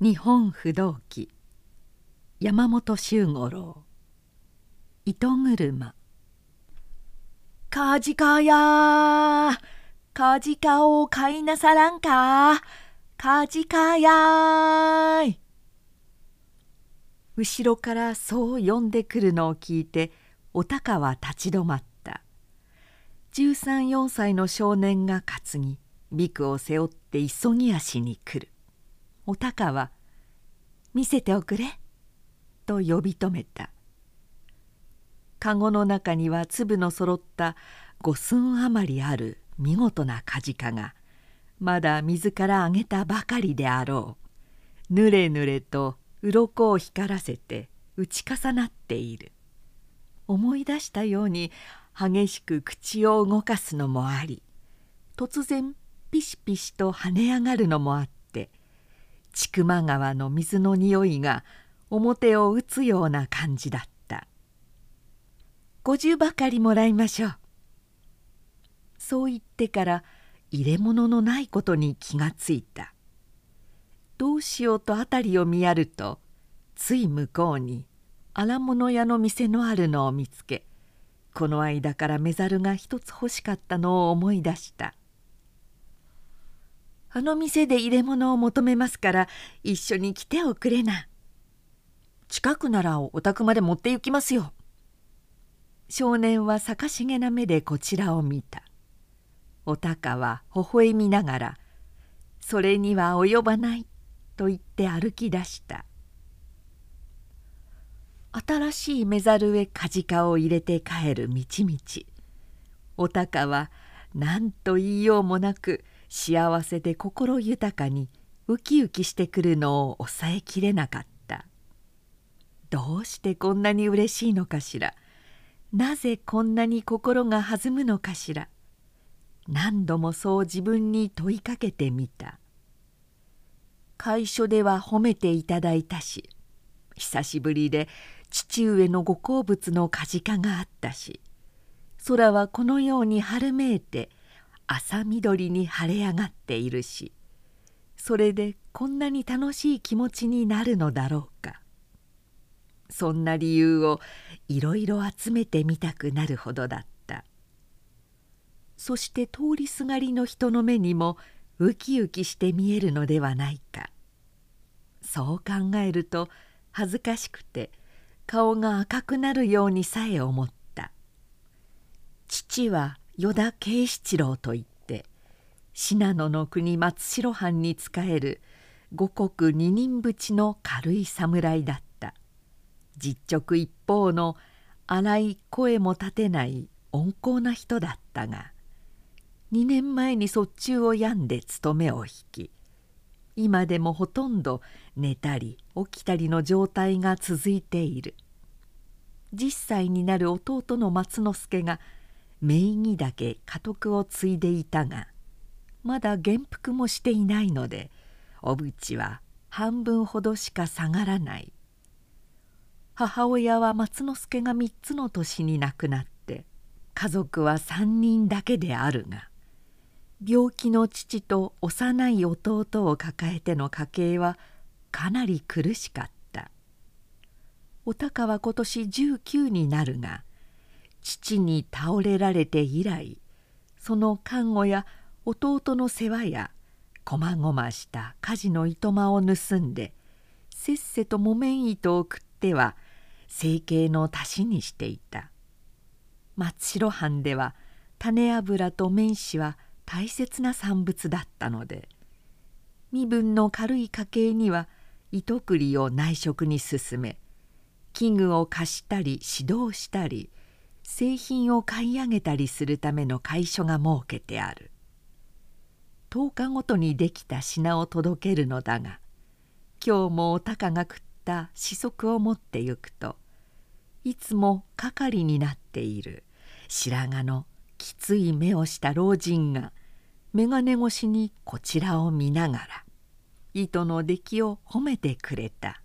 日本不動記山本周五郎。糸車。カジカや。カジカを買いなさらんか。カジカや後ろからそう呼んでくるのを聞いてお高は立ち止まった。1314歳の少年が担ぎビクを背負って急ぎ足に来る。お高は「見せておくれ」と呼び止めた。籠の中には粒のそろった五寸余りある見事なカジカがまだ水からあげたばかりであろう。ぬれぬれと鱗を光らせて打ち重なっている。思い出したように激しく口を動かすのもあり突然ピシピシと跳ね上がるのもあって千曲川の水の匂いが表を打つような感じだった「五十ばかりもらいましょう」そう言ってから入れ物のないことに気がついた。どうしようと辺りを見やるとつい向こうに荒物屋の店のあるのを見つけこの間からメザルが一つ欲しかったのを思い出した「あの店で入れ物を求めますから一緒に来ておくれな」「近くならお宅まで持って行きますよ」少年は逆しげな目でこちらを見た。お高は微笑みながら「それには及ばない」と言って歩き出した。新しいメザルへカジカを入れて帰る道々。お高は何と言いようもなく幸せで心豊かにウキウキしてくるのを抑えきれなかった。どうしてこんなに嬉しいのかしら。なぜこんなに心が弾むのかしら。何度もそう自分に問いかけてみた。会所では褒めていただいたし久しぶりで父上のご好物のカジカがあったし空はこのように春めいて朝緑に晴れ上がっているしそれでこんなに楽しい気持ちになるのだろうか。そんな理由をいろいろ集めてみたくなるほどだった。そして通りすがりの人の目にもウキウキして見えるのではないか。そう考えると恥ずかしくて顔が赤くなるようにさえ思った。父は依田慶七郎といって信濃の国松代藩に仕える五国二人淵の軽い侍だった。実直一方の荒い声も立てない温厚な人だったが2年前に卒中を病んで勤めを引き今でもほとんど寝たり起きたりの状態が続いている。10歳になる弟の松之助が名義だけ家督を継いでいたがまだ元服もしていないのでおぶちは半分ほどしか下がらない。母親は松之助が3つの年に亡くなって家族は3人だけであるが病気の父と幼い弟を抱えての家計はかなり苦しかった。お高は今年19になるが父に倒れられて以来その看護や弟の世話やこまごました家事のいとまを盗んでせっせと木綿糸を食っては生計の足しにしていた。松代藩では種油と綿糸は大切な産物だったので身分の軽い家計には糸繰りを内職に進め器具を貸したり指導したり製品を買い上げたりするための会所が設けてある。10日ごとにできた品を届けるのだが今日もお高が食った子息を持ってゆくといつも係になっている白髪のきつい目をした老人が眼鏡越しにこちらを見ながら糸の出来を褒めてくれた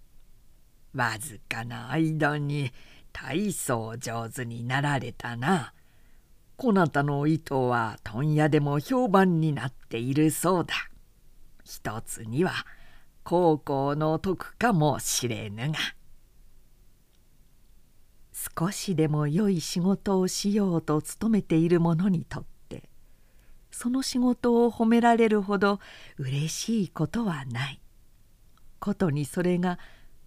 「わずかな間に大層上手になられたな。こなたの糸は問屋でも評判になっているそうだ。一つには孝行の徳かもしれぬが少しでも良い仕事をしようと努めている者にとってその仕事を褒められるほどうれしいことはないことにそれが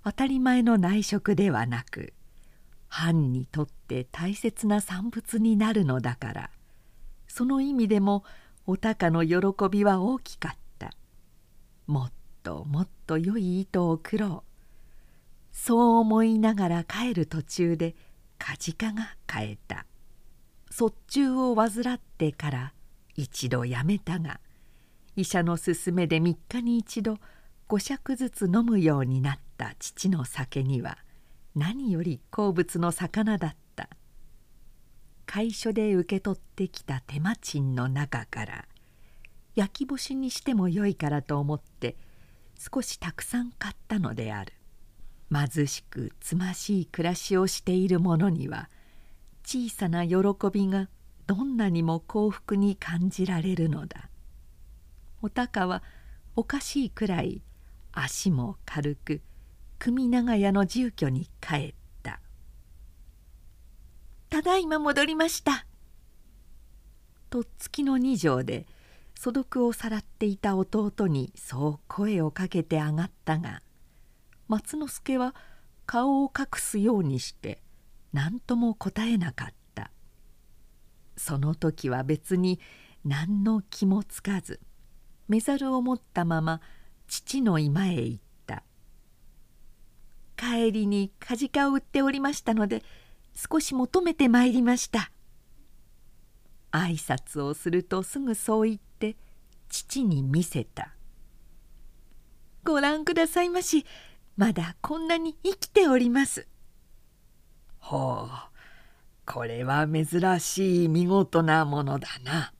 当たり前の内職ではなく藩にとって大切な産物になるのだから。その意味でもお高の喜びは大きかった。もっともっと良い糸を食ろう。そう思いながら帰る途中で梶賀が変えた。卒中を患ってから一度やめたが医者の勧めで3日に一度5尺ずつ飲むようになった父の酒には何より好物の魚だった。会所で受け取ってきた手間賃の中から焼き干しにしてもよいからと思って少したくさん買ったのである。貧しくつましい暮らしをしている者には小さな喜びがどんなにも幸福に感じられるのだ。お高はおかしいくらい足も軽く組長屋の住居に帰った「ただいま戻りました」とっつきの二条で素読をさらっていた弟にそう声をかけて上がったが松之助は顔を隠すようにして何とも答えなかった。その時は別に何の気もつかずメザルを持ったまま父の居間へ行った「帰りに梶かを売っておりましたので少し求めてまいりました」挨拶をするとすぐそう言って父に見せた「ご覧くださいましまだこんなに生きております」ほうこれは珍しい見事なものだな。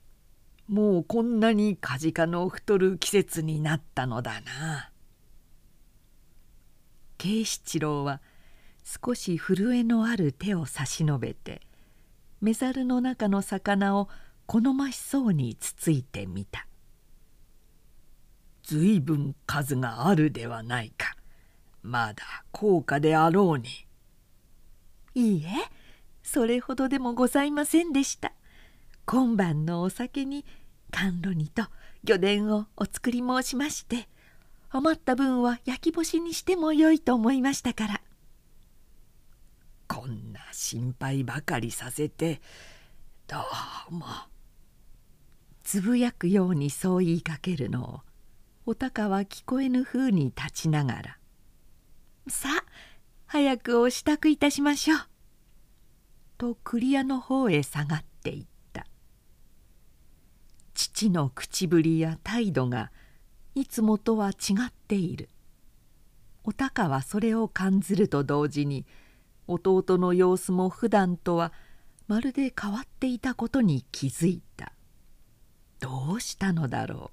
もうこんなにカジカの太る季節になったのだな。慶七郎は少し震えのある手を差し伸べてメザルの中の魚を好ましそうにつついてみた。ずいぶん数があるではないか。まだ高価であろうに。いいえそれほどでもございませんでした。今晩のお酒に甘露煮と魚田をお作り申しまして余った分は焼き干しにしてもよいと思いましたから。こんな心配ばかりさせてどうも。つぶやくようにそう言いかけるのをお高は聞こえぬふうに立ちながら「さあ早くお支度いたしましょう」と栗屋の方へ下がっていった。父の口ぶりや態度がいつもとは違っている。お高はそれを感ずると同時に弟の様子も普段とはまるで変わっていたことに気づいた。どうしたのだろ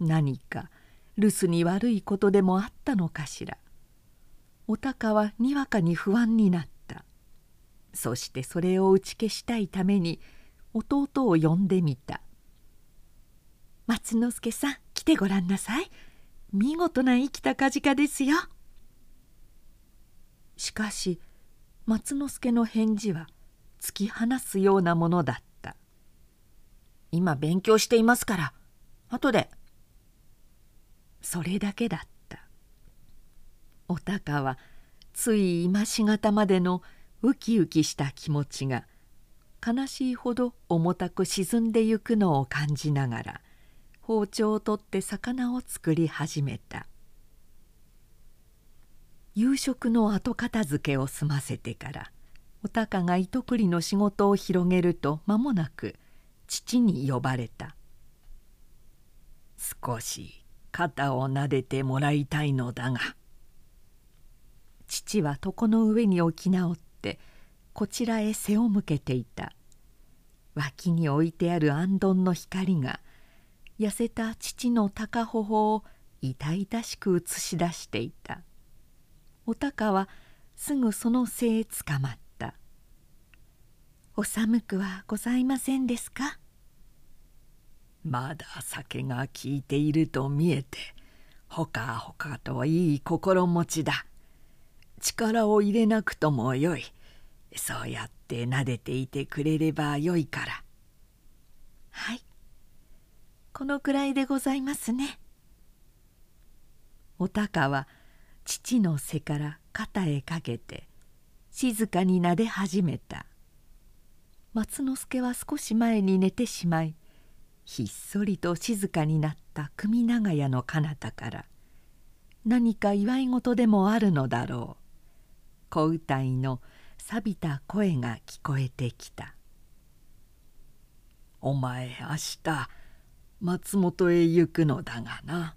う。何か留守に悪いことでもあったのかしら。お高はにわかに不安になった。そしてそれを打ち消したいために弟を呼んでみた。松之助さん来てごらんなさい。見事な生きたカジカですよ。しかし松之助の返事は突き放すようなものだった。今勉強していますから後で。それだけだった。お高はつい今しがたまでのウキウキした気持ちが悲しいほど重たく沈んでゆくのを感じながら包丁を取って魚を作り始めた。夕食の後片付けを済ませてからお高が糸繰りの仕事を広げると間もなく父に呼ばれた。少し肩を撫でてもらいたいのだが父は床の上に置き直ってこちらへ背を向けていた。脇に置いてあるあんどんの光が痩せた父の高頬を痛々しく映し出していた。お高はすぐその背へつかまった「お寒くはございませんですか?」まだ酒が効いていると見えてほかほかといい心持ちだ。力を入れなくともよい。そうやって撫でていてくれればよいから。はいこのくらいでございますね。おたかは父の背から肩へかけて静かに撫で始めた。松之助は少し前に寝てしまいひっそりと静かになった組長屋の彼方から何か祝い事でもあるのだろう。小歌いの錆びた声が聞こえてきた「お前明日松本へ行くのだがな」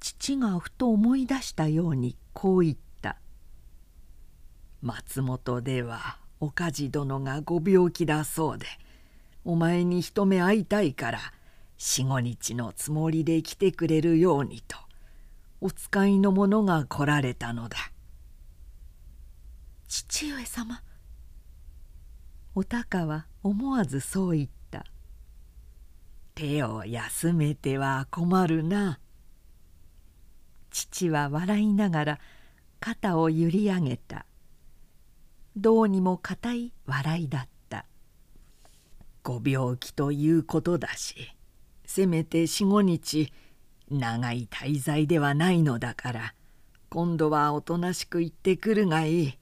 父がふと思い出したようにこう言った「松本では岡地殿がご病気だそうでお前に一目会いたいから四五日のつもりで来てくれるようにとお使いの者が来られたのだ」。父上様。お高は思わずそう言った「手を休めては困るな」父は笑いながら肩を揺り上げた。どうにも固い笑いだった。ご病気ということだしせめて四五日長い滞在ではないのだから今度はおとなしく行ってくるがいい。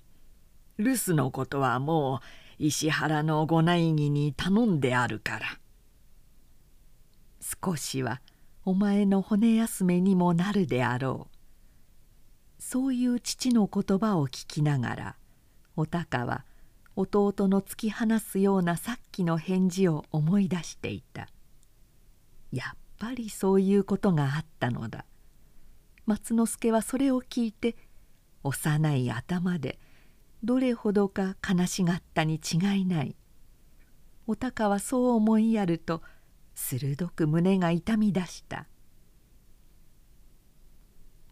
留守のことはもう石原のご内儀に頼んであるから。少しはお前の骨休めにもなるであろう。そういう父の言葉を聞きながらお高は弟の突き放すようなさっきの返事を思い出していた。やっぱりそういうことがあったのだ。松之助はそれを聞いて幼い頭でどれほどか悲しがったに違いない。お高はそう思いやると鋭く胸が痛み出した。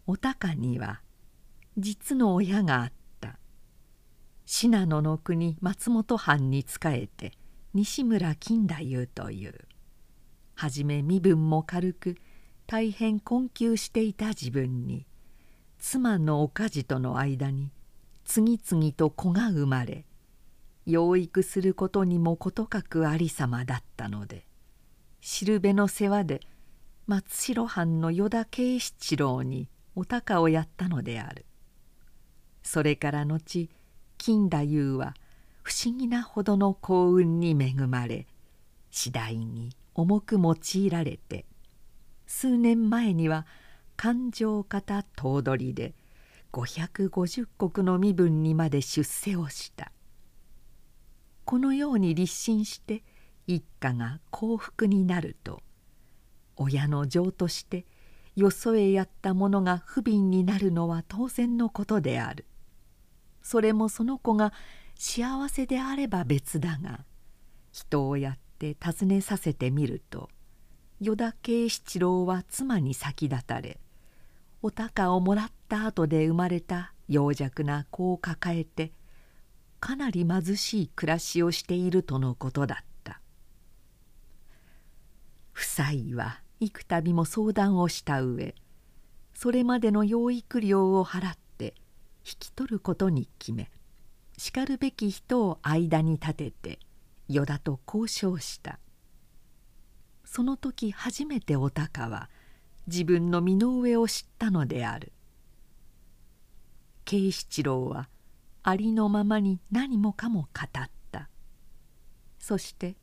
お高には実の親があった。信濃の国松本藩に仕えて西村金太夫という。はじめ身分も軽く大変困窮していた自分に妻のおかじとの間に次々と子が生まれ養育することにも事欠くありさまだったのでしるべの世話で松代藩の依田慶七郎にお高をやったのである。それから後金太夫は不思議なほどの幸運に恵まれ次第に重く用いられて数年前には勘定方頭取で550石の身分にまで出世をした。このように立身して一家が幸福になると親の情としてよそへやったものが不憫になるのは当然のことである。それもその子が幸せであれば別だが人をやって尋ねさせてみると依田慶七郎は妻に先立たれお高をもらった後で生まれた幼弱な子を抱えてかなり貧しい暮らしをしているとのことだった。夫妻は幾度も相談をした上それまでの養育料を払って引き取ることに決めしかるべき人を間に立てて依田と交渉した。その時初めてお高は「自分の身の上を知ったのである。慶七郎はありのままに何もかも語った。そして「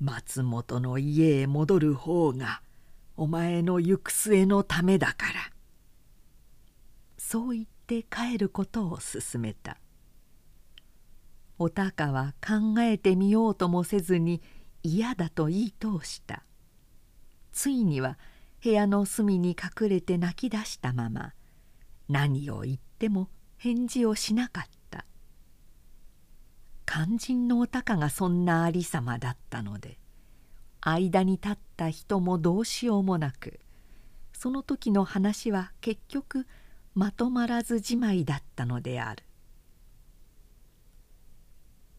松本の家へ戻る方がお前の行く末のためだから」そう言って帰ることを勧めた。お高は考えてみようともせずに嫌だと言い通した。ついには部屋の隅に隠れて泣き出したまま。何を言っても返事をしなかった。肝心のお高がそんなありさまだったので間に立った人もどうしようもなくその時の話は結局まとまらずじまいだったのである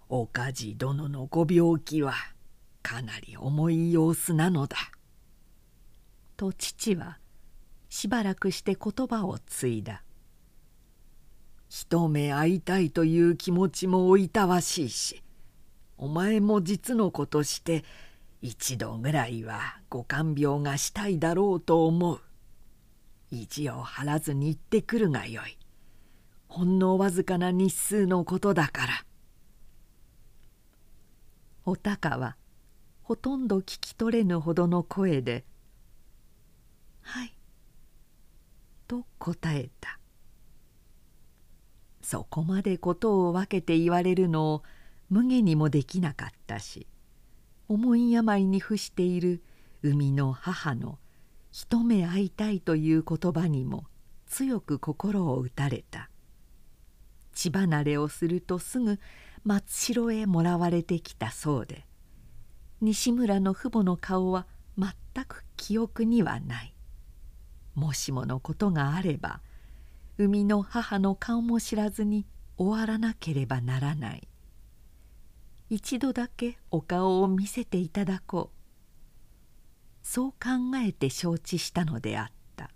岡地殿のご病気はかなり重い様子なのだ。と父はしばらくして言葉を継いだ「一目会いたいという気持ちもおいたわしいしお前も実のことして一度ぐらいはご看病がしたいだろうと思う。意地を張らずに行ってくるがよい。ほんのわずかな日数のことだから。お高はほとんど聞き取れぬほどの声で「はい」と答えたそこまでことを分けて言われるのを無下にもできなかったし重い病に伏している生みの母の一目会いたいという言葉にも強く心を打たれた。血離れをするとすぐ松代へもらわれてきたそうで西村の父母の顔は全く記憶にはない。もしものことがあれば生みの母の顔も知らずに終わらなければならない。一度だけお顔を見せていただこう。そう考えて承知したのであった。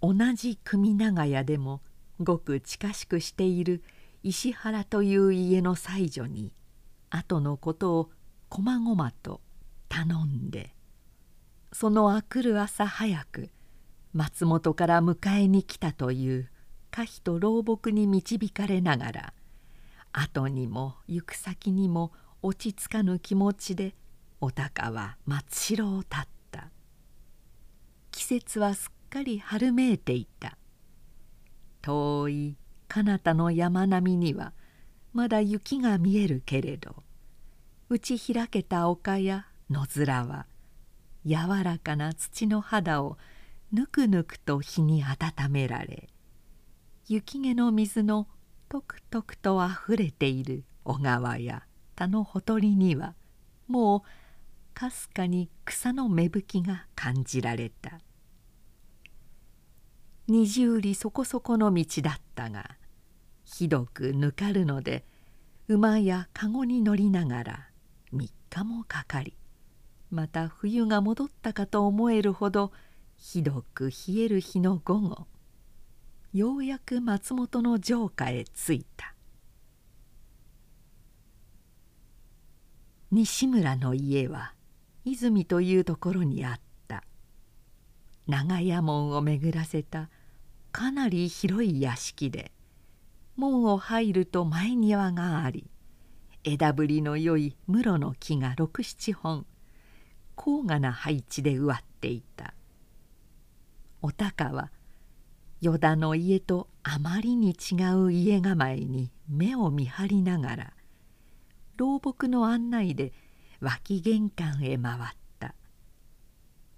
同じ組長屋でもごく近しくしている石原という家の妻女に後のことをこまごまと頼んでそのあくる朝早く松本から迎えに来たという可否と老木に導かれながら後にも行く先にも落ち着かぬ気持ちでお高は松代を立った。季節はすっかり春めいていた。遠い彼方の山並みにはまだ雪が見えるけれど打ち開けた丘や野面は柔らかな土の肌をぬくぬくと日に温められ雪毛の水のとくとくとあふれている小川や田のほとりにはもうかすかに草の芽吹きが感じられた。二十里そこそこの道だったがひどくぬかるので馬や籠に乗りながら3日もかかりまた冬が戻ったかと思えるほどひどく冷える日の午後。ようやく松本の城下へ着いた。西村の家は泉というところにあった。長屋門を巡らせたかなり広い屋敷で門を入ると前庭があり枝ぶりの良い室の木が六七本。高雅な配置で植わっていた。お高は依田の家とあまりに違う家構えに目を見張りながら老木の案内で脇玄関へ回った。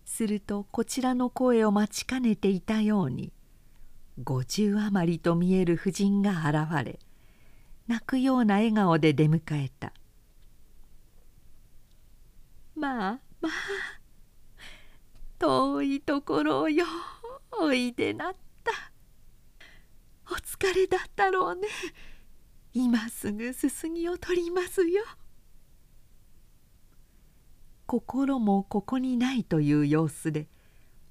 するとこちらの声を待ちかねていたように50余りと見える婦人が現れ泣くような笑顔で出迎えた「まあまあ遠いところをよおいでなった。お疲れだったろうね。今すぐすすぎを取りますよ」心もここにないという様子で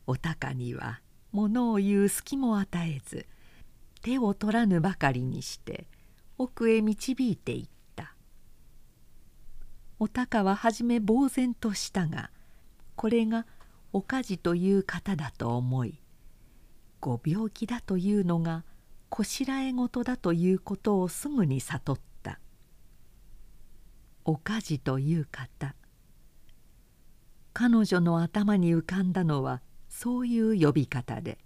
お高には物を言う隙も与えず手を取らぬばかりにして奥へ導いていった。お高は初め呆然としたがこれがおかじという方だと思いご病気だというのがこしらえ事だということをすぐに悟った。おかじという方彼女の頭に浮かんだのはそういう呼び方で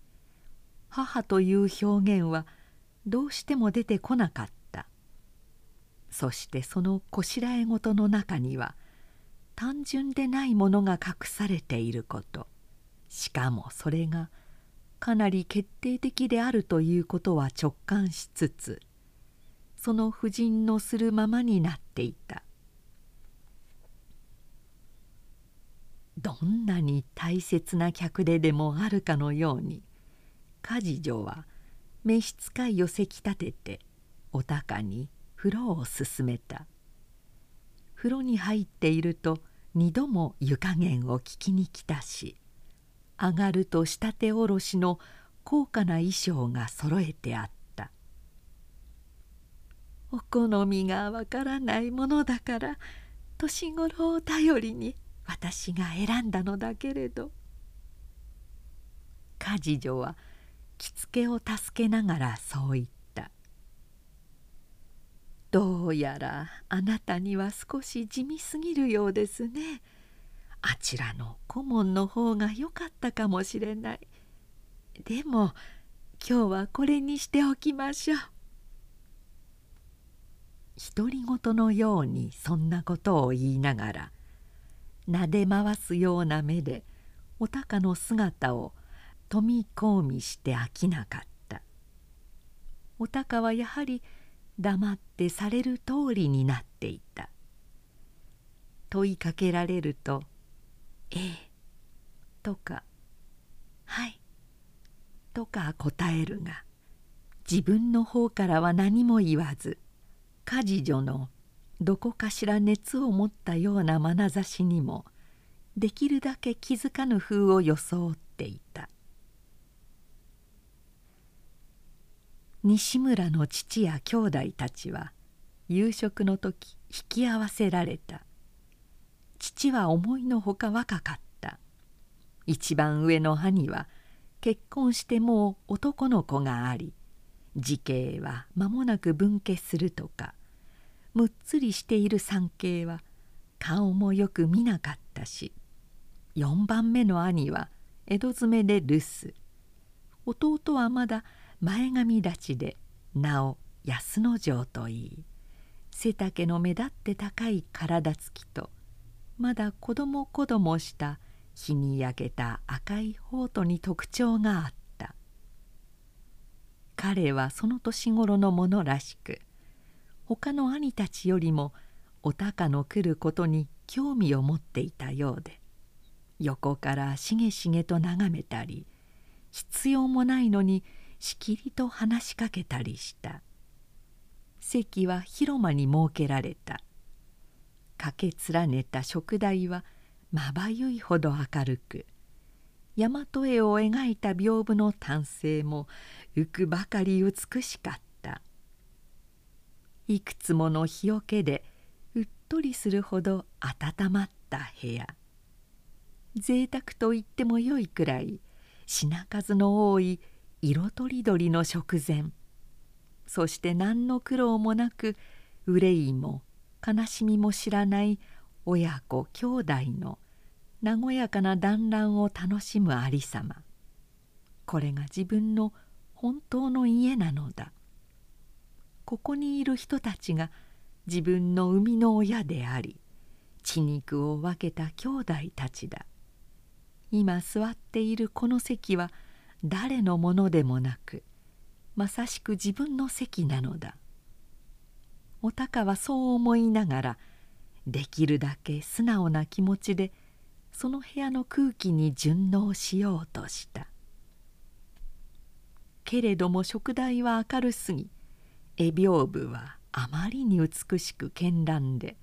母という表現はどうしても出てこなかった。そしてそのこしらえ事の中には単純でないものが隠されていること。しかもそれがかなり決定的であるということは直感しつつその婦人のするままになっていた。どんなに大切な客ででもあるかのように家事女は召使いをせき立ててお高に風呂を勧めた。風呂に入っていると二度も湯加減を聞きに来たし上がると仕立ておろしの高価な衣装が揃えてあった。お好みがわからないものだから年頃を頼りに私が選んだのだけれど。家事女は着付けを助けながらそう言った「どうやらあなたには少し地味すぎるようですね。あちらの顧問の方が良かったかもしれない。でも今日はこれにしておきましょう。独り言のようにそんなことを言いながら撫で回すような目でお鷹の姿を富み込みして飽きなかったお鷹はやはり黙ってされる通りになっていた。問いかけられると「ええ」とか「はい」とか答えるが自分の方からは何も言わず家事女のどこかしら熱を持ったような眼差しにもできるだけ気づかぬ風を装っていた。西村の父や兄弟たちは夕食の時引き合わせられた。父は思いのほか若かった。一番上の兄は結婚してもう男の子があり時系は間もなく分家するとか。むっつりしている三兄は顔もよく見なかったし4番目の兄は江戸詰めで留守。弟はまだ前髪立ちでなお安之丞といい背丈の目立って高い体つきとまだ子供子供した日に焼けた赤い頬とに特徴があった。彼はその年頃のものらしく他の兄たちよりもお鷹の来ることに興味を持っていたようで横からしげしげと眺めたり必要もないのにしきりと話しかけたりした。席は広間に設けられた。かけ連ねた食台はまばゆいほど明るく。大和絵を描いた屏風の丹精も浮くばかり美しかった。いくつもの日よけでうっとりするほど温まった部屋。贅沢と言ってもよいくらい品数の多い色とりどりの食前そして何の苦労もなく憂いも悲しみも知らない親子兄弟の和やかな団らんを楽しむありさま。これが自分の本当の家なのだ。ここにいる人たちが自分の生みの親であり血肉を分けた兄弟たちだ。今座っているこの席は誰のものでもなくまさしく自分の席なのだ。お鷹はそう思いながらできるだけ素直な気持ちでその部屋の空気に順応しようとした。けれども食台は明るすぎ絵屏風はあまりに美しく絢爛で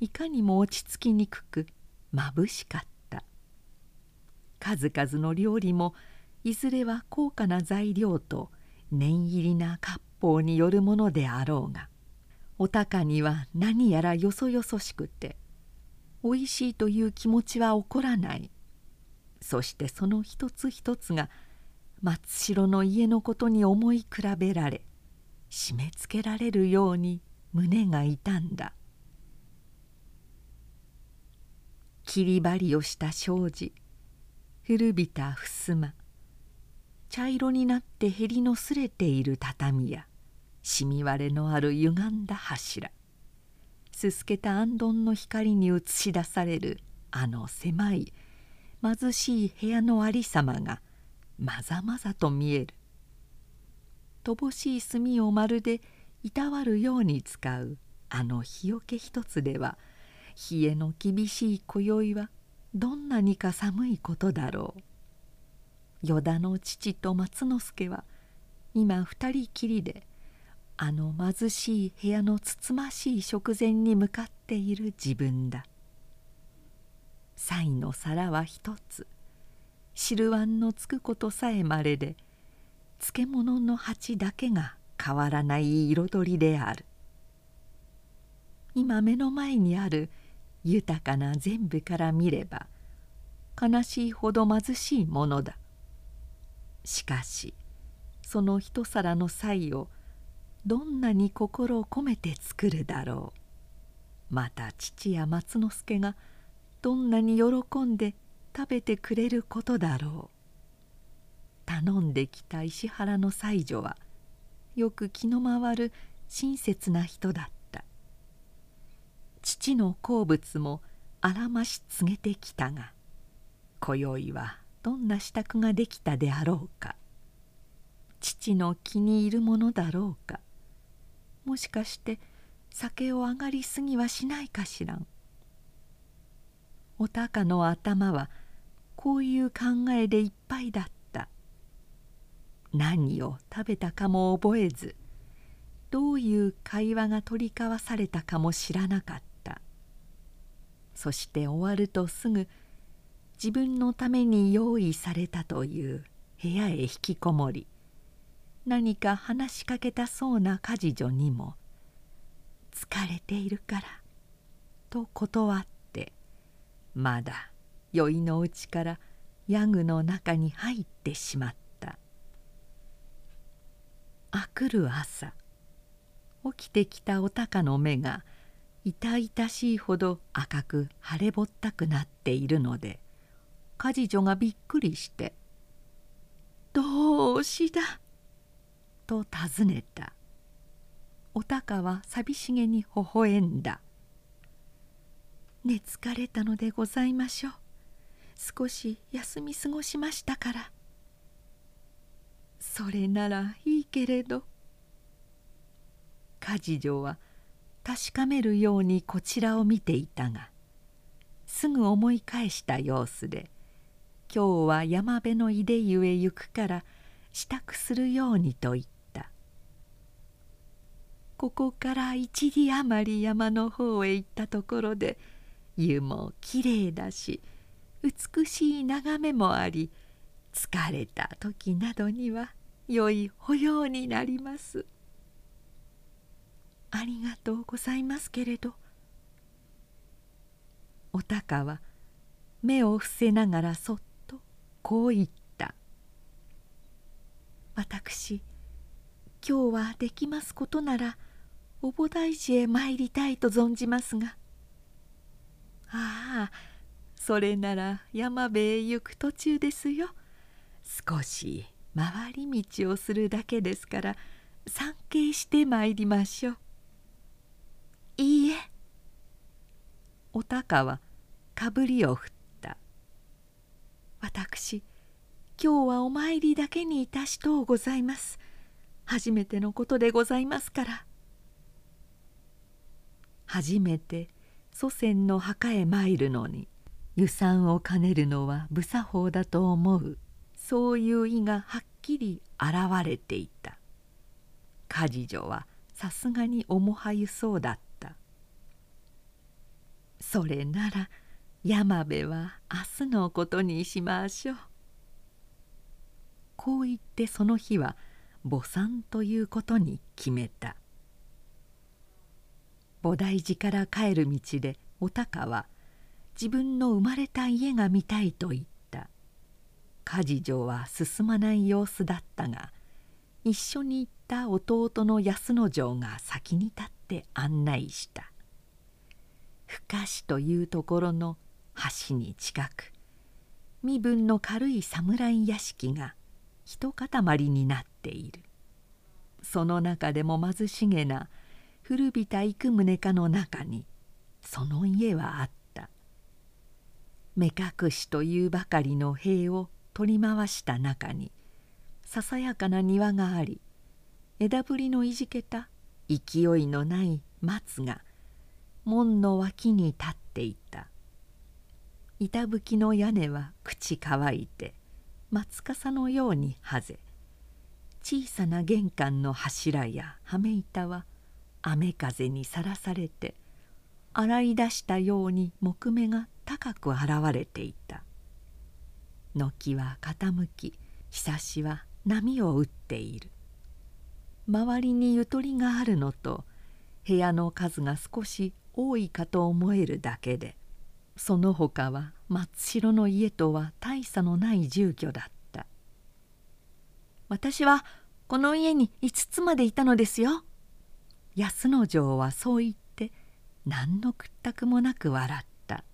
いかにも落ち着きにくく眩しかった。数々の料理もいずれは高価な材料と念入りな割烹によるものであろうがお鷹には何やらよそよそしくておいしいという気持ちは起こらない。そしてその一つ一つが松代の家のことに思い比べられ締め付けられるように胸が痛んだ。切り張りをした障子古びた襖茶色になってへりのすれている畳やしみ割れのある歪んだ柱すすけた行灯の光に映し出されるあの狭い貧しい部屋のありさまがまざまざと見える乏しい炭をまるでいたわるように使うあの日よけ一つでは冷えの厳しい今宵はどんなにか寒いことだろう。依田の父と松之助は今二人きりであの貧しい部屋のつつましい食前に向かっている自分だ。菜の皿は一つ汁わんのつくことさえまれで漬物の鉢だけが変わらない彩りである。今目の前にある豊かな全部から見れば悲しいほど貧しいものだ。しかしその一皿の菜をどんなに心を込めて作るだろう。また父や松之助がどんなに喜んで食べてくれることだろう。頼んできた石原の妻女はよく気の回る親切な人だった。父の好物もあらまし告げてきたが今宵はどんな支度ができたであろうか。父の気に入るものだろうか。もしかして酒を上がりすぎはしないかしらん。お高の頭はこういう考えでいっぱいだった。何を食べたかも覚えずどういう会話が取り交わされたかも知らなかった。そして終わるとすぐ自分のために用意されたという部屋へ引きこもり何か話しかけたそうな家事女にも「疲れているから」と断ってまだ酔いのうちからヤグの中に入ってしまった。あくる朝起きてきたお高の目が痛々しいほど赤く腫れぼったくなっているので家事女がびっくりして「どうしだ?」と尋ねた。お高は寂しげに微笑んだ「寝疲れたのでございましょう。少し休み過ごしましたから」それならいいけれど家事女は確かめるようにこちらを見ていたがすぐ思い返した様子で今日は山辺の出でゆえ行くから支度するようにと言った。ここから一里余り山の方へ行ったところで湯もきれいだし美しい眺めもあり疲れた時などには良い保養になります。ありがとうございますけれどお高は目を伏せながらそっこう言った「私今日はできますことならお菩提寺へ参りたいと存じますが。ああそれなら山辺へ行く途中ですよ。少し回り道をするだけですから参詣して参りましょう」いいえ。お高はかぶりを振私今日はお参りだけにいたしとうございます。初めてのことでございますから。初めて祖先の墓へ参るのに遊山を兼ねるのは無作法だと思う。そういう意がはっきり現れていた。家事女はさすがに重はゆそうだった。それなら山部は明日のことにしましょう」こう言ってその日は墓参ということに決めた。菩提寺から帰る道でお高は自分の生まれた家が見たいと言った。家事上は進まない様子だったが一緒に行った弟の安之丞が先に立って案内した。深しというところの橋に近く身分の軽い侍屋敷が一塊になっている。その中でも貧しげな古びた幾棟かの中にその家はあった。目隠しというばかりの塀を取り回した中にささやかな庭があり枝ぶりのいじけた勢いのない松が門の脇に立っていた。板吹きの屋根は口乾いて松笠のようにはぜ。小さな玄関の柱や羽目板は雨風にさらされて洗い出したように木目が高く現れていた。軒は傾きひさしは波を打っている。周りにゆとりがあるのと部屋の数が少し多いかと思えるだけでその他は松代の家とは大差のない住居だった。私はこの家に5つまでいたのですよ。安之丞はそう言って何の屈託もなく笑った。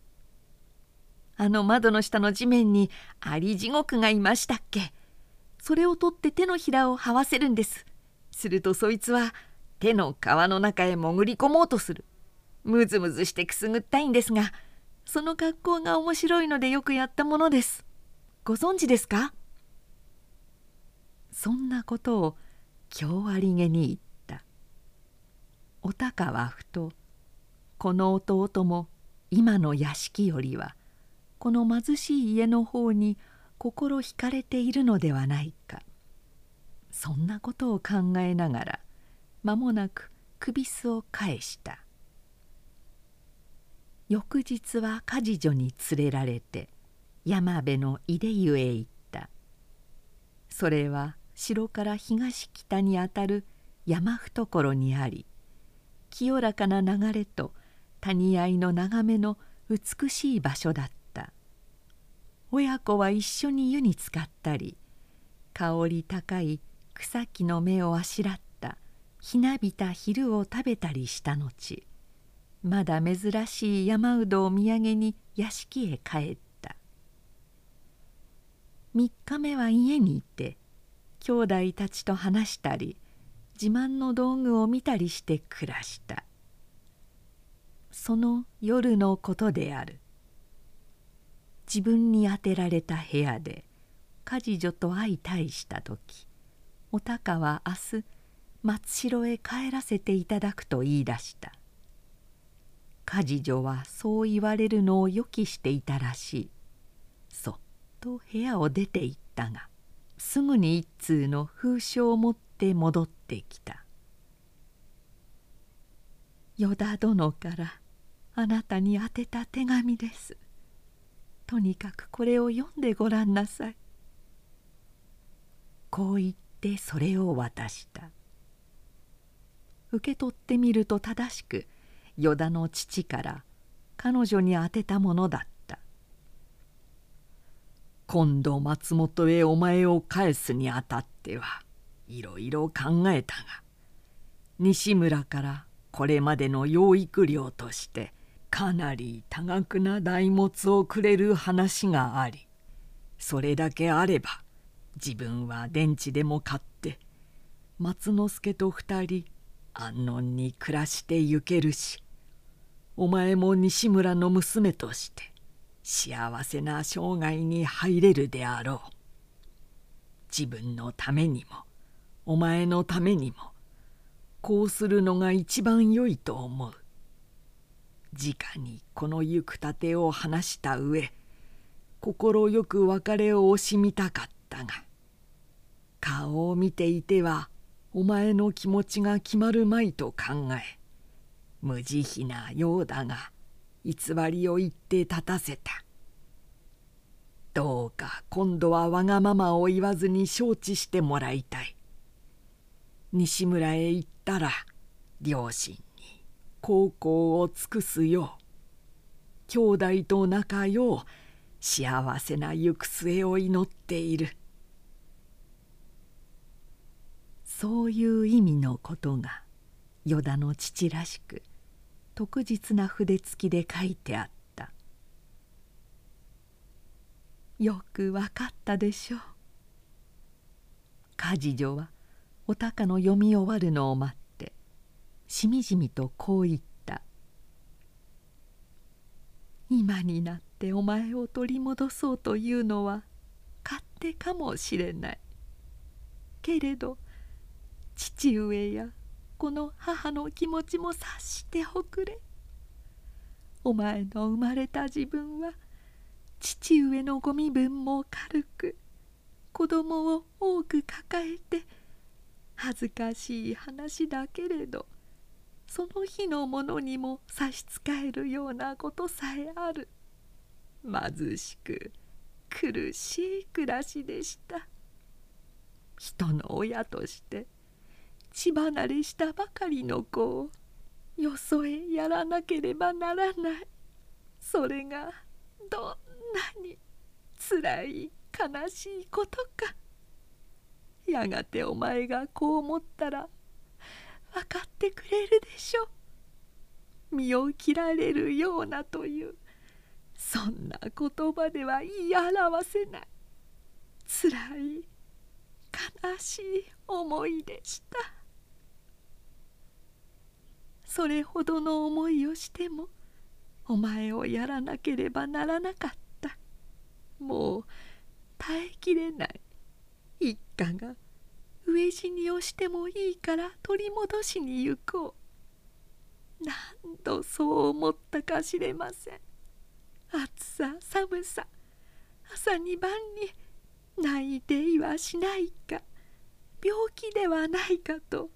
あの窓の下の地面にあり地獄がいましたっけ。それを取って手のひらを這わせるんです。するとそいつは手の皮の中へ潜り込もうとする。むずむずしてくすぐったいんですがその格好が面白いのでよくやったものです。ご存知ですか？そんなことを今日ありげに言った。お高はふとこの弟も今の屋敷よりはこの貧しい家の方に心惹かれているのではないか。そんなことを考えながら間もなく首すを返した。翌日は梶女に連れられて山辺の出湯へ行った。それは城から東北にあたる山懐にあり清らかな流れと谷合の眺めの美しい場所だった。親子は一緒に湯に浸かったり香り高い草木の芽をあしらったひなびた昼を食べたりした後まだ珍しい山うどを土産に屋敷へ帰った。3日目は家にいて兄弟たちと話したり自慢の道具を見たりして暮らした。その夜のことである。自分に当てられた部屋で家事女と相対した時お高は明日松代へ帰らせていただくと言い出した。家女はそう言われるのを予期していたらしい。そっと部屋を出て行ったがすぐに一通の封書を持って戻ってきた「依田殿からあなたに宛てた手紙です」とにかくこれを読んでごらんなさい。こう言ってそれを渡した。受け取ってみると正しく依田の父から彼女に宛てたものだった。今度松本へお前を返すにあたってはいろいろ考えたが西村からこれまでの養育料としてかなり多額な大物をくれる話がありそれだけあれば自分は電池でも買って松之助と二人安穏に暮らしてゆけるしお前も西村の娘として幸せな生涯に入れるであろう。自分のためにもお前のためにもこうするのが一番良いと思う。直にこの行くたてを話した上快く別れを惜しみたかったが顔を見ていてはお前の気持ちが決まるまいと考え無慈悲なようだが偽りを言って立たせた。どうか今度はわがままを言わずに承知してもらいたい。西村へ行ったら両親に孝行を尽くすよう兄弟と仲よう幸せな行く末を祈っている。そういう意味のことが依田の父らしく特実な筆付きで書いてあった。よくわかったでしょう。家事はお高の読み終わるのを待ってしみじみとこう言った「今になってお前を取り戻そうというのは勝手かもしれない。けれど父上やこの母の気持ちも察しておくれ。お前の生まれた自分は父上のご身分も軽く子供を多く抱えて恥ずかしい話だけれどその日のものにも差し支えるようなことさえある。貧しく苦しい暮らしでした。人の親として血離れしたばかりの子をよそへやらなければならない。それがどんなにつらい悲しいことか。やがてお前がこう思ったら分かってくれるでしょ。う身を切られるようなというそんな言葉では言い表せない。つらい悲しい思いでした。それほどの思いをしてもお前をやらなければならなかった。もう耐えきれない。一家が飢え死にをしてもいいから取り戻しに行こう。何度そう思ったかしれません。暑さ寒さ。朝に晩に泣いていはしないか。病気ではないかと。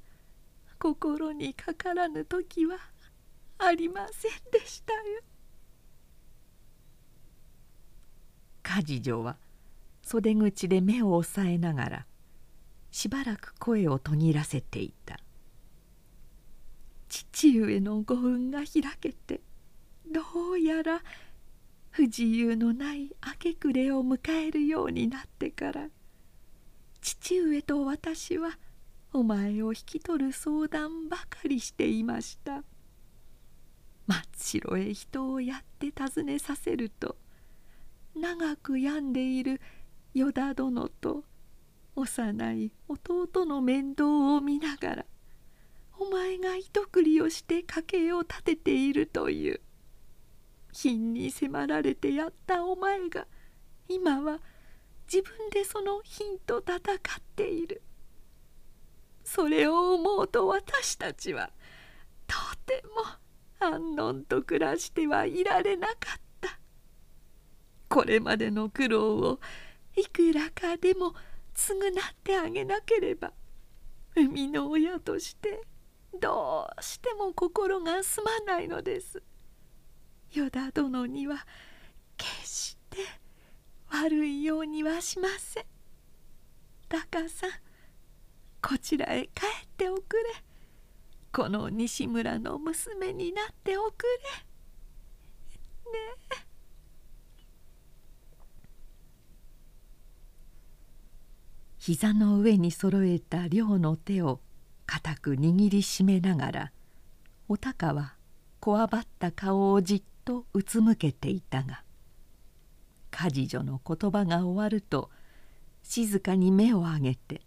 心にかからぬ時はありませんでしたよ。梶女は袖口で目を押さえながらしばらく声を途切らせていた父上のご運が開けてどうやら不自由のない明け暮れを迎えるようになってから父上と私はお前を引き取る相談ばかりしていました。松代へ人をやって訪ねさせると長く病んでいる依田殿と幼い弟の面倒を見ながらお前が糸繰りをして家計を立てているという品に迫られてやったお前が今は自分でその品と戦っている。それを思うと私たちはとても安穏と暮らしてはいられなかった。これまでの苦労をいくらかでも償ってあげなければ生みの親としてどうしても心がすまないのです。依田殿には決して悪いようにはしません。高さんこちらへ帰っておくれ。この西村の娘になっておくれ。ねえ。膝の上に揃えた両の手を固く握りしめながらお高はこわばった顔をじっとうつむけていたが家事女の言葉が終わると静かに目を上げて「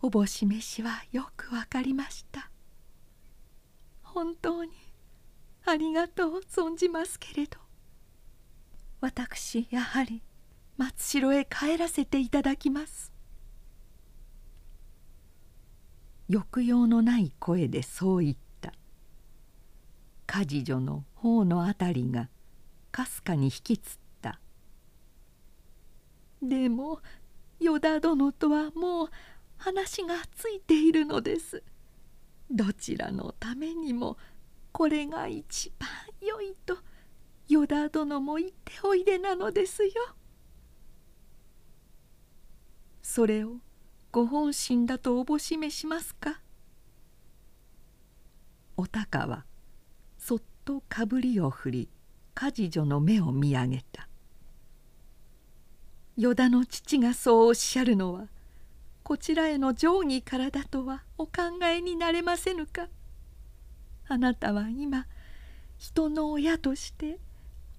おぼし飯はよくわかりました」「本当にありがとう存じますけれど。私やはり松代へ帰らせていただきます」抑揚のない声でそう言った。家事女の頬のあたりがかすかに引きつった。でも依田殿とはもう話がついているのです。どちらのためにもこれが一番良いと依田殿も言っておいでなのですよ。それをご本心だとおぼしめしますか？お高はそっとかぶりを振り家事女の目を見上げた。依田の父がそうおっしゃるのはこちらへの定義からだとはお考えになれませぬか。あなたは今人の親として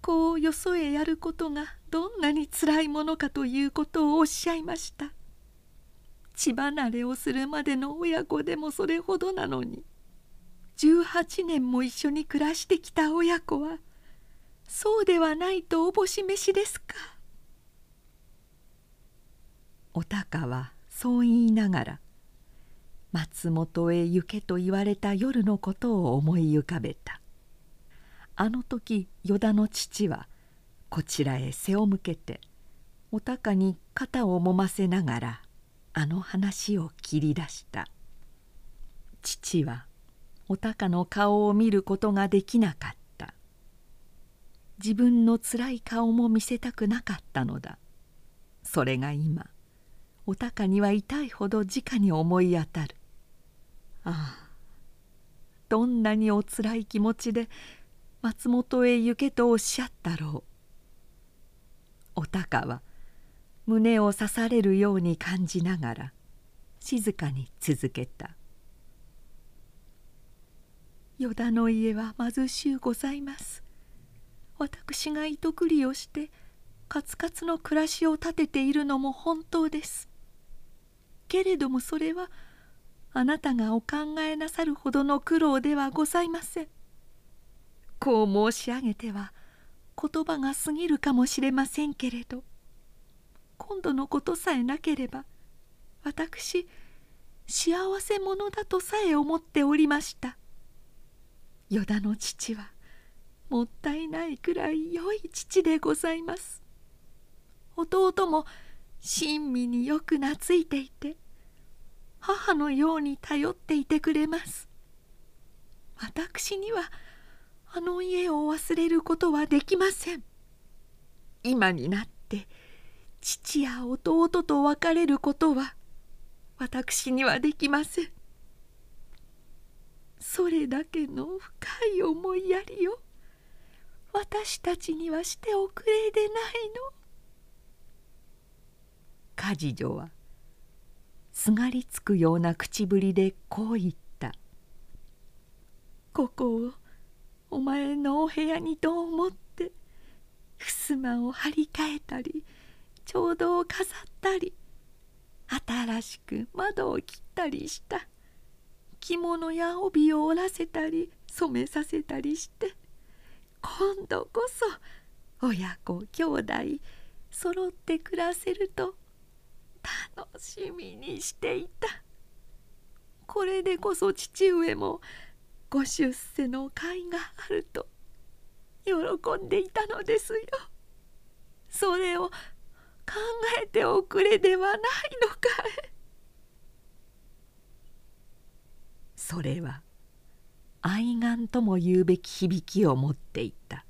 子をよそへやることがどんなにつらいものかということをおっしゃいました。血離れをするまでの親子でもそれほどなのに18年も一緒に暮らしてきた親子はそうではないとおぼし飯ですか。お高はそう言いながら松本へ行けと言われた夜のことを思い浮かべた。あの時依田の父はこちらへ背を向けてお高に肩をもませながらあの話を切り出した。父はお高の顔を見ることができなかった。自分のつらい顔も見せたくなかったのだ。それが今お高には痛いほど直に思い当たる。ああどんなにおつらい気持ちで松本へ行けとおっしゃったろう。お高は胸を刺されるように感じながら静かに続けた「依田の家は貧しゅうございます」私が糸繰りをしてカツカツの暮らしを立てているのも本当です。けれどもそれはあなたがお考えなさるほどの苦労ではございません。こう申し上げては言葉が過ぎるかもしれませんけれど今度のことさえなければ私幸せ者だとさえ思っておりました。依田の父はもったいないくらい良い父でございます。弟も親身によく懐いていて母のように頼っていてくれます。私にはあの家を忘れることはできません。今になって父や弟と別れることは私にはできません。それだけの深い思いやりを私たちにはしておくれでないの。梶女はすがりつくような口ぶりでこう言った「ここをお前のお部屋にと思って襖を張り替えたり調度を飾ったり新しく窓を切ったりした。着物や帯を織らせたり染めさせたりして今度こそ親子兄弟揃って暮らせると楽しみにしていた。これでこそ父上もご出世の甲斐があると喜んでいたのですよ。それを考えておくれではないのかい。それは愛願とも言うべき響きを持っていた。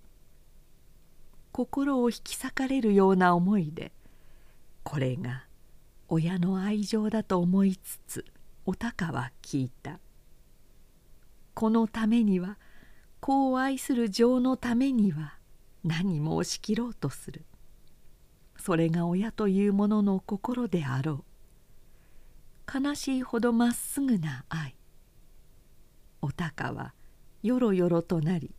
心を引き裂かれるような思いでこれが親の愛情だと思いつつお高は聞いた。このためには子を愛する情のためには何も押し切ろうとする。それが親というものの心であろう。悲しいほどまっすぐな愛。お高はよろよろとなり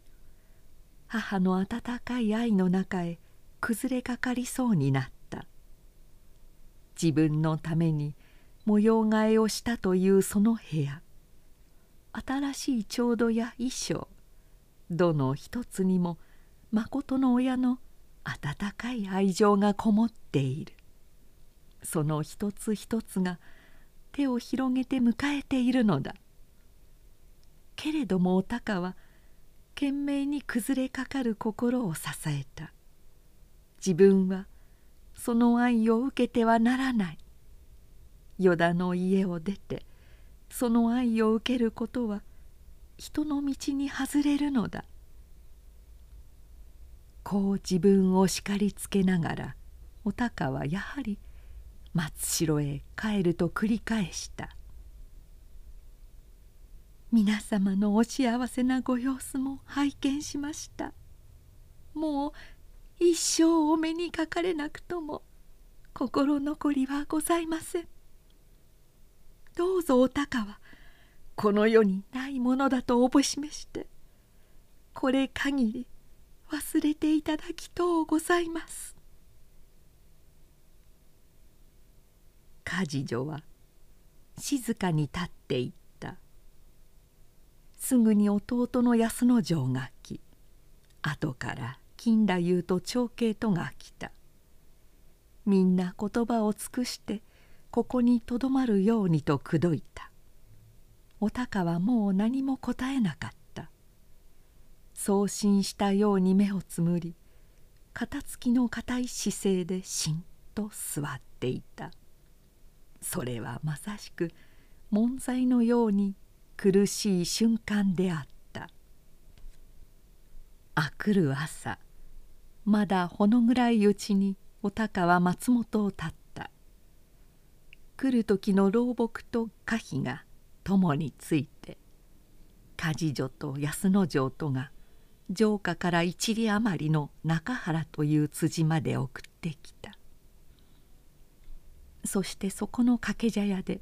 母の温かい愛の中へ崩れかかりそうになった。自分のために模様替えをしたというその部屋。新しい調度や衣装。どの一つにもまことの親の温かい愛情がこもっている。その一つ一つが手を広げて迎えているのだ。けれどもお高は懸命に崩れかかる心を支えた。自分はその愛を受けてはならない。依田の家を出てその愛を受けることは人の道に外れるのだ。こう自分を叱りつけながらお高はやはり松代へ帰ると繰り返した。皆様のお幸せなご様子も拝見しました。もう一生お目にかかれなくとも心残りはございません。どうぞお高はこの世にないものだとおぼしめしてこれ限り忘れていただきとうございます。梶女は静かに立っていった。すぐに弟の安之丞が来後から金太夫と長慶とが来た。みんな言葉を尽くしてここにとどまるようにと口説いた。お高はもう何も答えなかった。送信したように目をつむり肩つきの固い姿勢でしんと座っていた。それはまさしく門材のように苦しい瞬間であった。あくる朝まだほの暗いうちにお高は松本を立った。来る時の老木と可否が共について梶女と安之丞とが城下から一里余りの中原という辻まで送ってきた。そしてそこの掛け茶屋で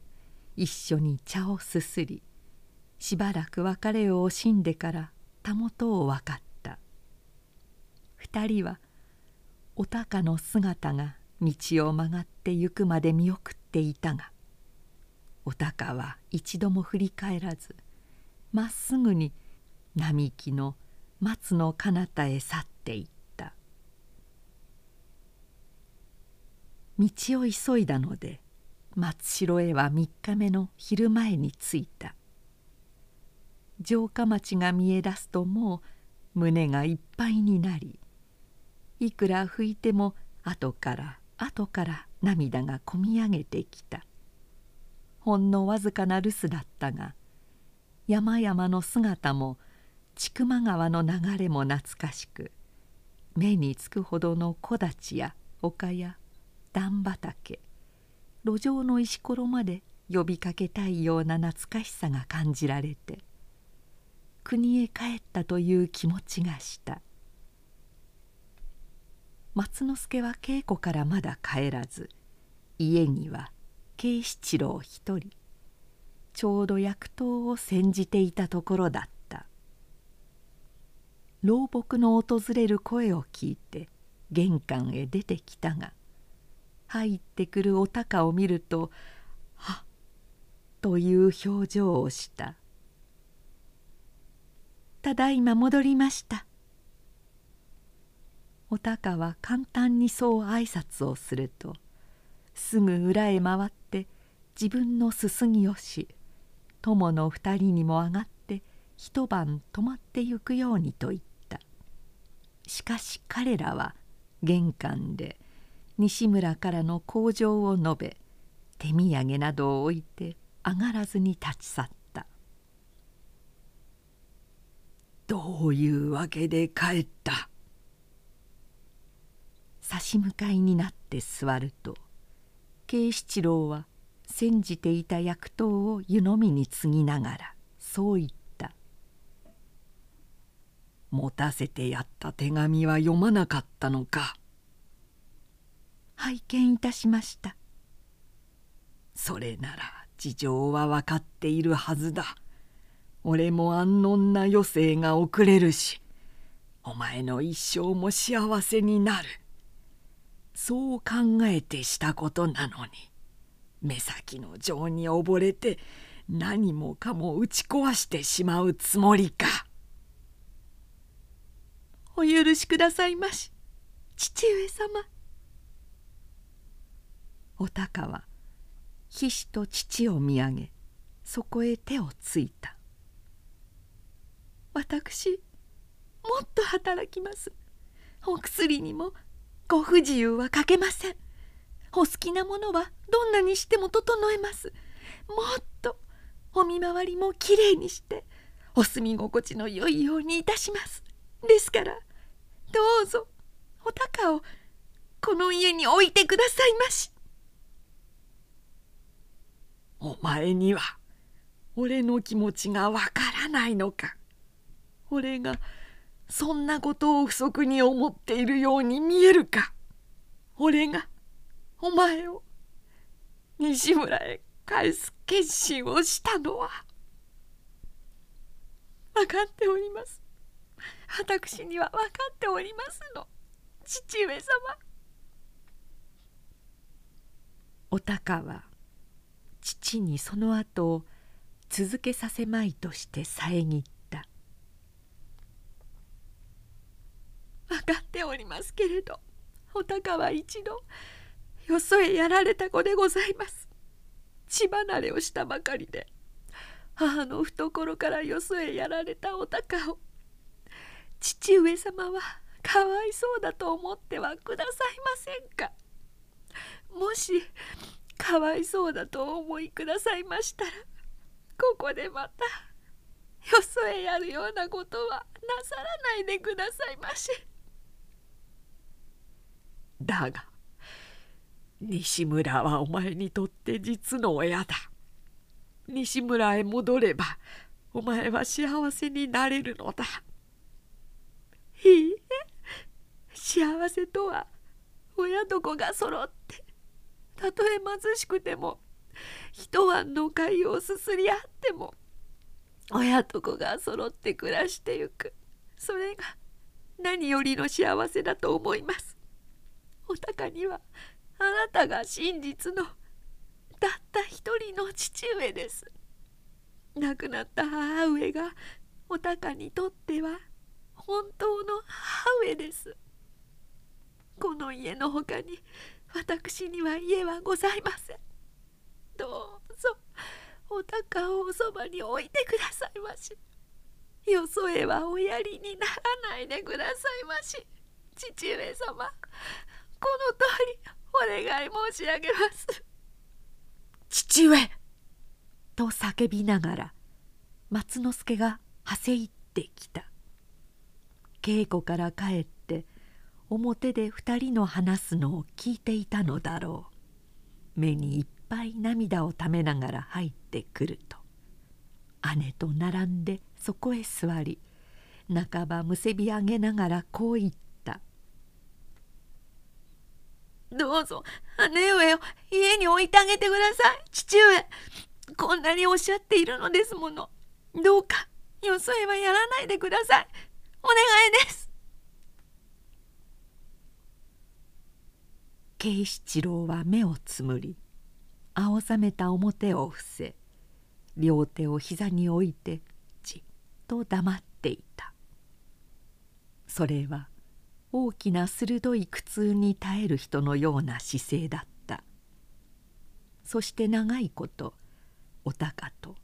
一緒に茶をすすりしばらく別れを惜しんでからたもとを分かった。二人はお高の姿が道を曲がって行くまで見送っていたがお高は一度も振り返らずまっすぐに並木の松の彼方へ去っていった。道を急いだので松代へは3日目の昼前に着いた。城下町が見え出すともう胸がいっぱいになりいくら拭いても後から後から涙がこみ上げてきた。ほんのわずかな留守だったが山々の姿も千曲川の流れも懐かしく目につくほどの木立や丘や段畑路上の石ころまで呼びかけたいような懐かしさが感じられて国へ帰ったという気持ちがした。松之助は稽古からまだ帰らず家には慶七郎一人ちょうど薬刀を煎じていたところだった。老木の訪れる声を聞いて玄関へ出てきたが入ってくるお高を見ると「はっ」という表情をした「ただいま戻りました」お高は簡単にそう挨拶をするとすぐ裏へ回って自分のすすぎをし友の二人にも上がって一晩泊まってゆくようにと言った。しかし彼らは玄関で西村からの口上を述べ手土産などを置いて上がらずに立ち去ったどういうわけで帰った？差し向かいになって座ると慶七郎は煎じていた薬刀を湯飲みに継ぎながらそう言った。持たせてやった手紙は読まなかったのか。拝見いたしました。それなら事情は分かっているはずだ。俺も安穏な余生が遅れるしお前の一生も幸せになる。そう考えてしたことなのに目先の情に溺れて何もかも打ち壊してしまうつもりか。お許しくださいまし父上様。お高はひしと父を見上げそこへ手をついた。私もっと働きます。お薬にもご不自由はかけません。お好きなものはどんなにしても整えます。もっとお見回りもきれいにしてお住み心地の良いようにいたします。ですからどうぞお高をこの家に置いてくださいまし。お前には俺の気持ちがわからないのか。俺がそんなことを不足に思っているように見えるか。俺がお前を西村へ返す決心をしたのは分かっております。私には分かっておりますの父上様。お高は父にその後を続けさせまいとして遮った。分かっておりますけれどお高は一度よそへやられた子でございます。血離れをしたばかりで母の懐からよそへやられたお高を父上様はかわいそうだと思ってはくださいませんか。もしかわいそうだと思いくださいましたらここでまたよそへやるようなことはなさらないでくださいまし。だが西村はお前にとって実の親だ。西村へ戻ればお前は幸せになれるのだ。いいえ幸せとは親と子が揃ってたとえ貧しくても一晩の貝をすすり合っても親と子が揃って暮らしてゆく。それが何よりの幸せだと思います。お高にはあなたが真実のたった一人の父上です。亡くなった母上がお高にとっては本当の母上です。この家のほかに私には家はございません。どうぞお高をおそばに置いてくださいまし。よそへはおやりにならないでくださいまし。父上様。この通りお願い申し上げます。父上と叫びながら松之助がはせ入ってきた。稽古から帰って表で二人の話すのを聞いていたのだろう。目にいっぱい涙をためながら入ってくると。姉と並んでそこへ座り半ばむせび上げながらこう言った「どうぞ姉上を家に置いてあげてください。父上こんなにおっしゃっているのですもの。どうかよそへはやらないでください。お願いです」慶七郎は目をつむり青ざめた表を伏せ両手を膝に置いてじっと黙っていた。それは大きな鋭い苦痛に耐える人のような姿勢だった。そして長いことお高と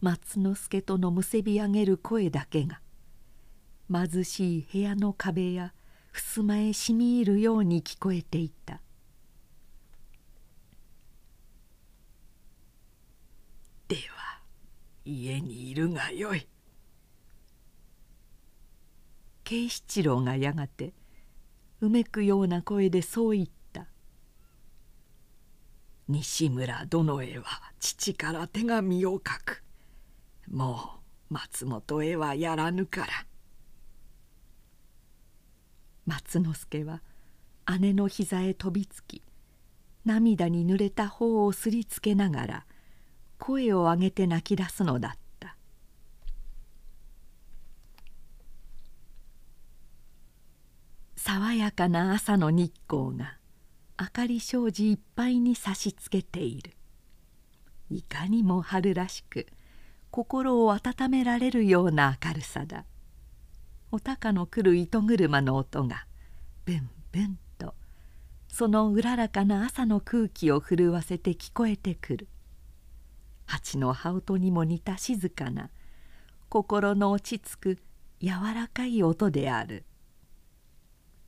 松之助とのむせび上げる声だけが貧しい部屋の壁や襖へしみ入るように聞こえていたでは家にいるがよい」慶七郎がやがてうめくような声でそう言った「西村殿へは父から手紙を書く。もう松本へはやらぬから」松之助は姉の膝へ飛びつき涙に濡れた方をすりつけながら声を上げて泣き出すのだった。爽やかな朝の日光が明かり障子いっぱいに差しつけている。いかにも春らしく心を温められるような明るさだ。お高の来る糸車の音がブンブンとそのうららかな朝の空気を震わせて聞こえてくる。蜂の羽音にも似た静かな心の落ち着く柔らかい音である。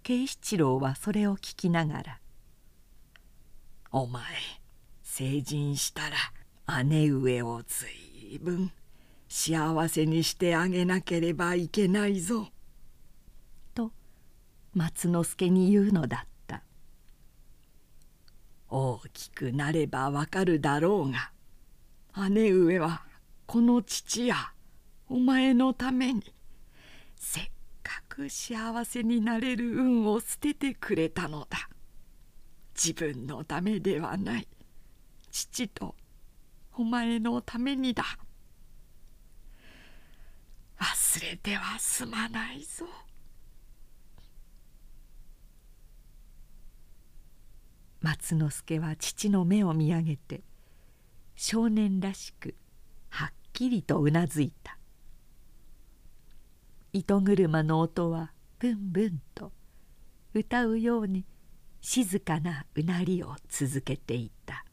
慶七郎はそれを聞きながら「お前成人したら姉上をずいぶん幸せにしてあげなければいけないぞ」と松之助に言うのだった「大きくなればわかるだろうが姉上はこの父やお前のためにせっかく幸せになれる運を捨ててくれたのだ。自分のためではない。父とお前のためにだ。忘れてはすまないぞ」。松之助は父の目を見上げて少年らしくはっきりとうなずいた。糸車の音はブンブンと歌うように静かなうなりを続けていた。